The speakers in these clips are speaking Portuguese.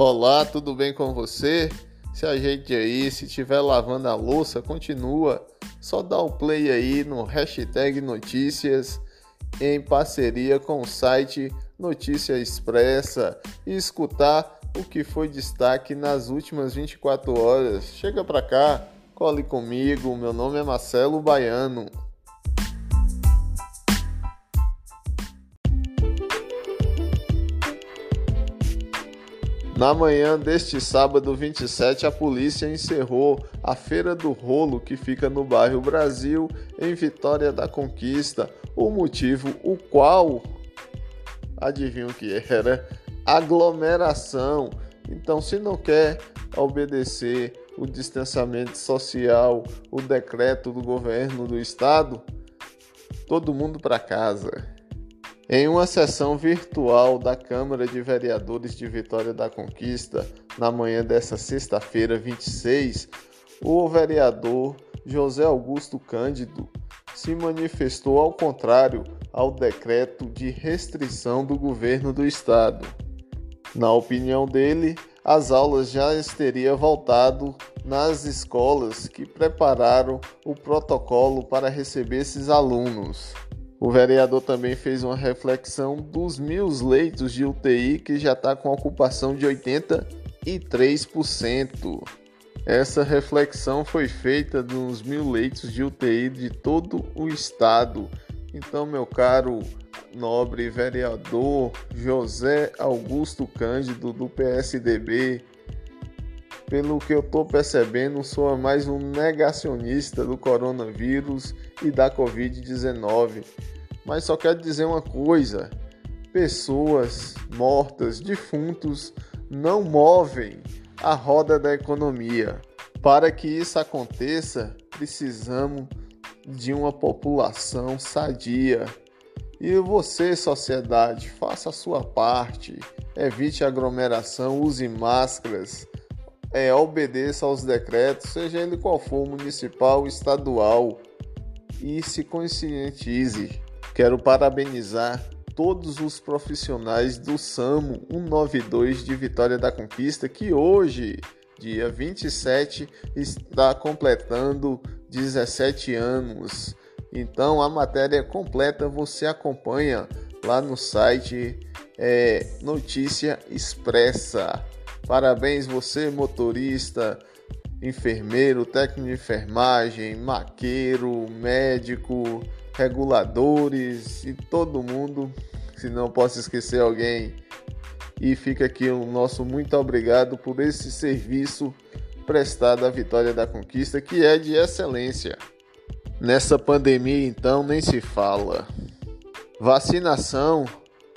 Olá, tudo bem com você? Se ajeite aí, se estiver lavando a louça, continua. Só dá o play aí no hashtag notícias em parceria com o site Notícia Expressa e escutar o que foi destaque nas últimas 24 horas. Chega pra cá, cole comigo, meu nome é Marcelo Baiano. Na manhã deste sábado 27, a polícia encerrou a Feira do Rolo, que fica no bairro Brasil, em Vitória da Conquista. O motivo, o qual, adivinha o que era? Aglomeração. Então, se não quer obedecer o distanciamento social, o decreto do governo do estado, todo mundo para casa. Em uma sessão virtual da Câmara de Vereadores de Vitória da Conquista, na manhã desta sexta-feira, 26, o vereador José Augusto Cândido se manifestou ao contrário ao decreto de restrição do governo do estado. Na opinião dele, as aulas já teriam voltado nas escolas que prepararam o protocolo para receber esses alunos. O vereador também fez uma reflexão dos mil leitos de UTI que já está com ocupação de 83%. Essa reflexão foi feita dos mil leitos de UTI de todo o estado. Então, meu caro nobre vereador José Augusto Cândido, do PSDB, pelo que eu estou percebendo, sou mais um negacionista do coronavírus e da Covid-19. Mas só quero dizer uma coisa: pessoas mortas, defuntos, não movem a roda da economia. Para que isso aconteça, precisamos de uma população sadia. E você, sociedade, faça a sua parte. Evite aglomeração, use máscaras, é, obedeça aos decretos, seja ele qual for, municipal, estadual, e se conscientize. Quero parabenizar todos os profissionais do SAMU 192 de Vitória da Conquista, que hoje, dia 27, está completando 17 anos. Então a matéria completa você acompanha lá no site é, Notícia Expressa. Parabéns você, motorista, enfermeiro, técnico de enfermagem, maqueiro, médico, reguladores e todo mundo. Se não posso esquecer alguém. E fica aqui o nosso muito obrigado por esse serviço prestado à Vitória da Conquista, que é de excelência. Nessa pandemia, então, nem se fala. Vacinação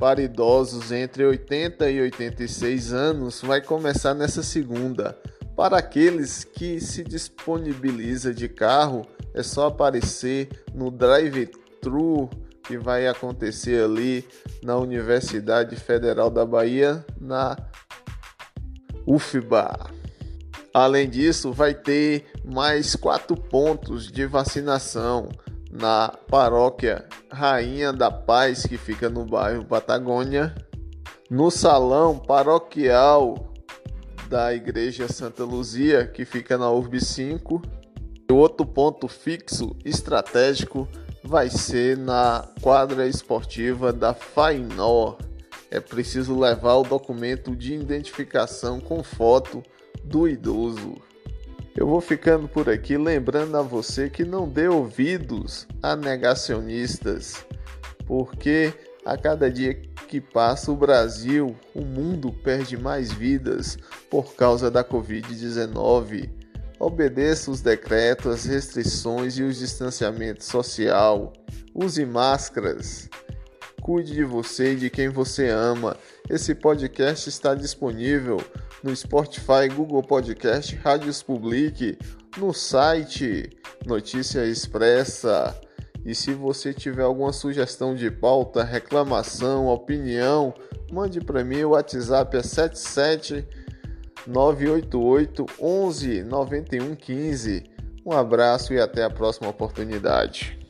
para idosos entre 80 e 86 anos vai começar nessa segunda. Para aqueles que se disponibiliza de carro, é só aparecer no drive-thru que vai acontecer ali na Universidade Federal da Bahia, na UFBA. Além disso, vai ter mais quatro pontos de vacinação na paróquia Rainha da Paz, que fica no bairro Patagônia, no salão paroquial da Igreja Santa Luzia, que fica na URB 5. O outro ponto fixo estratégico vai ser na quadra esportiva da Fainor. É preciso levar o documento de identificação com foto do idoso. Eu vou ficando por aqui lembrando a você que não dê ouvidos a negacionistas, porque a cada dia que passa o Brasil, o mundo perde mais vidas por causa da Covid-19. Obedeça os decretos, as restrições e o distanciamento social. Use máscaras. Cuide de você e de quem você ama. Esse podcast está disponível no Spotify, Google Podcast, Rádios Public, no site Notícia Expressa. E se você tiver alguma sugestão de pauta, reclamação, opinião, mande para mim. O WhatsApp é 77 988 11 91 15. Um abraço e até a próxima oportunidade.